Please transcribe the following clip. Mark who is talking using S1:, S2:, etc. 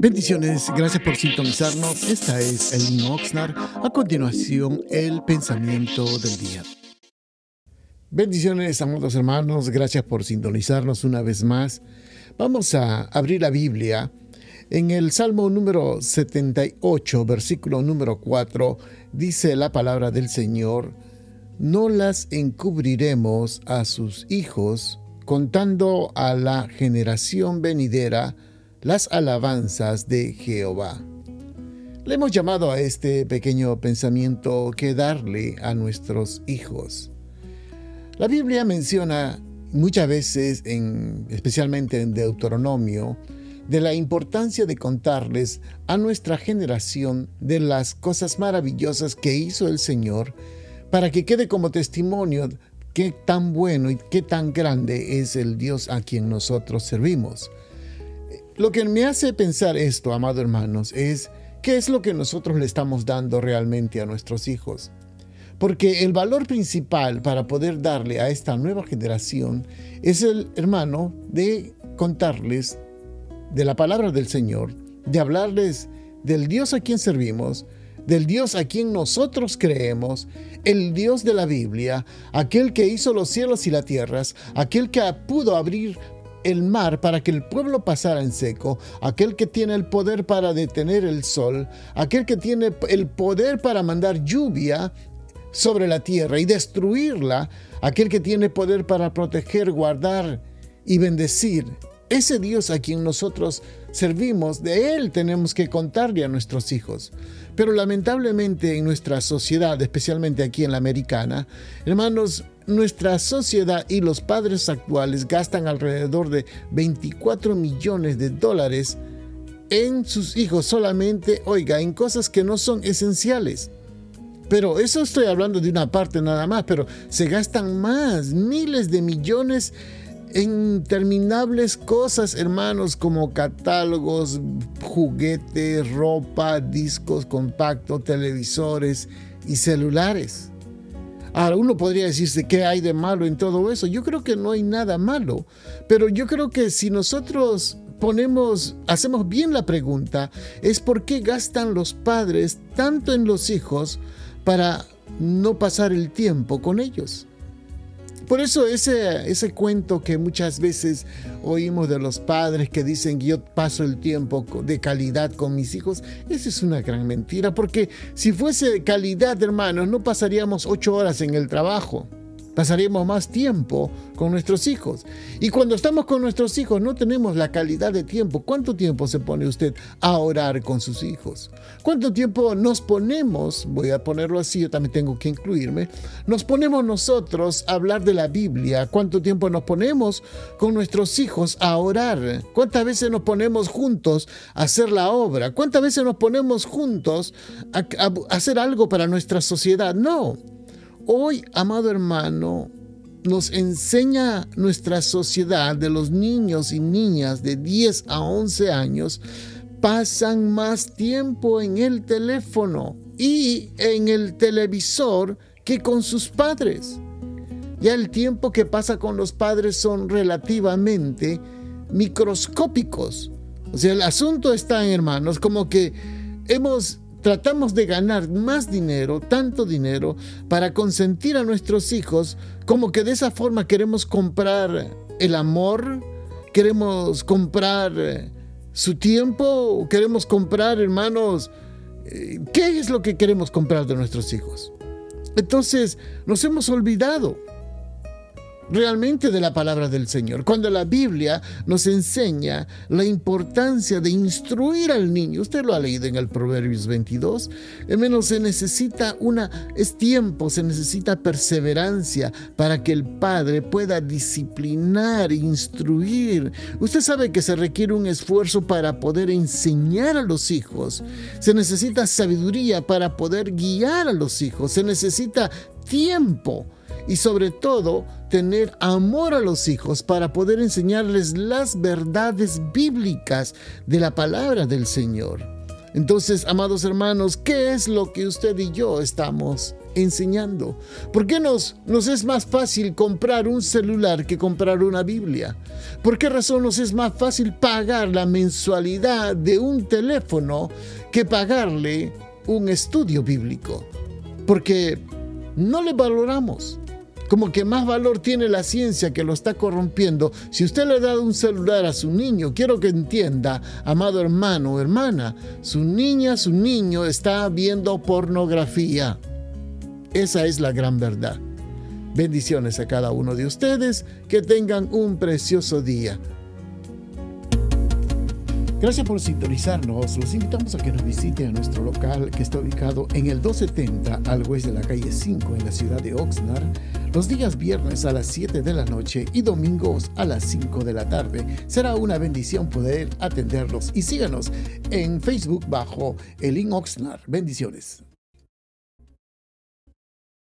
S1: Bendiciones, gracias por sintonizarnos. Esta es Elin Oxnard. A continuación, el pensamiento del día. Bendiciones, amados hermanos, gracias por sintonizarnos una vez más. Vamos a abrir la Biblia en el Salmo número 78, versículo número 4, dice la palabra del Señor, no las encubriremos a sus hijos, contando a la generación venidera las alabanzas de Jehová. Le hemos llamado a este pequeño pensamiento que darle a nuestros hijos. La Biblia menciona muchas veces, en, especialmente en Deuteronomio, de la importancia de contarles a nuestra generación de las cosas maravillosas que hizo el Señor para que quede como testimonio qué tan bueno y qué tan grande es el Dios a quien nosotros servimos. Lo que me hace pensar esto, amados hermanos, es qué es lo que nosotros le estamos dando realmente a nuestros hijos. Porque el valor principal para poder darle a esta nueva generación es el hermano de contarles de la palabra del Señor, de hablarles del Dios a quien servimos, del Dios a quien nosotros creemos, el Dios de la Biblia, aquel que hizo los cielos y las tierras, aquel que pudo abrir el mar para que el pueblo pasara en seco, aquel que tiene el poder para detener el sol, aquel que tiene el poder para mandar lluvia sobre la tierra y destruirla, aquel que tiene poder para proteger, guardar y bendecir. Ese Dios a quien nosotros servimos, de Él tenemos que contarle a nuestros hijos. Pero lamentablemente en nuestra sociedad, especialmente aquí en la americana, hermanos, nuestra sociedad y los padres actuales gastan alrededor de 24 millones de dólares en sus hijos solamente, oiga, en cosas que no son esenciales. Pero eso estoy hablando de una parte nada más, pero se gastan más, miles de millones en interminables cosas, hermanos, como catálogos, juguetes, ropa, discos compactos, televisores y celulares. Ahora, uno podría decirse, ¿qué hay de malo en todo eso? Yo creo que no hay nada malo, pero yo creo que si nosotros ponemos, hacemos bien la pregunta, es por qué gastan los padres tanto en los hijos para no pasar el tiempo con ellos. Por eso ese, ese cuento que muchas veces oímos de los padres que dicen yo paso el tiempo de calidad con mis hijos, esa es una gran mentira, porque si fuese de calidad, hermanos, no pasaríamos ocho horas en el trabajo pasaremos más tiempo con nuestros hijos. Y cuando estamos con nuestros hijos no tenemos la calidad de tiempo. ¿Cuánto tiempo se pone usted a orar con sus hijos? ¿Cuánto tiempo nos ponemos, voy a ponerlo así, yo también tengo que incluirme, nos ponemos nosotros a hablar de la Biblia? ¿Cuánto tiempo nos ponemos con nuestros hijos a orar? ¿Cuántas veces nos ponemos juntos a hacer la obra? ¿Cuántas veces nos ponemos juntos a, a hacer algo para nuestra sociedad? No. Hoy, amado hermano, nos enseña nuestra sociedad de los niños y niñas de 10 a 11 años pasan más tiempo en el teléfono y en el televisor que con sus padres. Ya el tiempo que pasa con los padres son relativamente microscópicos. O sea, el asunto está, hermanos, como que hemos tratamos de ganar más dinero, tanto dinero, para consentir a nuestros hijos, como que de esa forma queremos comprar el amor, queremos comprar eh, su tiempo, queremos comprar, hermanos, eh, ¿qué es lo que queremos comprar de nuestros hijos? Entonces, nos hemos olvidado realmente de la palabra del Señor. Cuando la Biblia nos enseña la importancia de instruir al niño, usted lo ha leído en el Proverbios 22, al menos se necesita una, es tiempo, se necesita perseverancia para que el padre pueda disciplinar, instruir. Usted sabe que se requiere un esfuerzo para poder enseñar a los hijos. Se necesita sabiduría para poder guiar a los hijos. Se necesita tiempo y sobre todo tener amor a los hijos para poder enseñarles las verdades bíblicas de la palabra del Señor. Entonces, amados hermanos, ¿qué es lo que usted y yo estamos enseñando? ¿Por qué nos, nos es más fácil comprar un celular que comprar una Biblia? ¿Por qué razón nos es más fácil pagar la mensualidad de un teléfono que pagarle un estudio bíblico? Porque no le valoramos como que más valor tiene la ciencia que lo está corrompiendo. Si usted le dado un celular a su niño, quiero que entienda, amado hermano o hermana, su niña, su niño está viendo pornografía. Esa es la gran verdad. Bendiciones a cada uno de ustedes, que tengan un precioso día. Gracias por sintonizarnos. Los invitamos a que nos visiten a nuestro local que está ubicado en el 270 al oeste de la calle 5 en la ciudad de Oxnard, los días viernes a las 7 de la noche y domingos a las 5 de la tarde. Será una bendición poder atenderlos y síganos en Facebook bajo el In Oxnard. Bendiciones.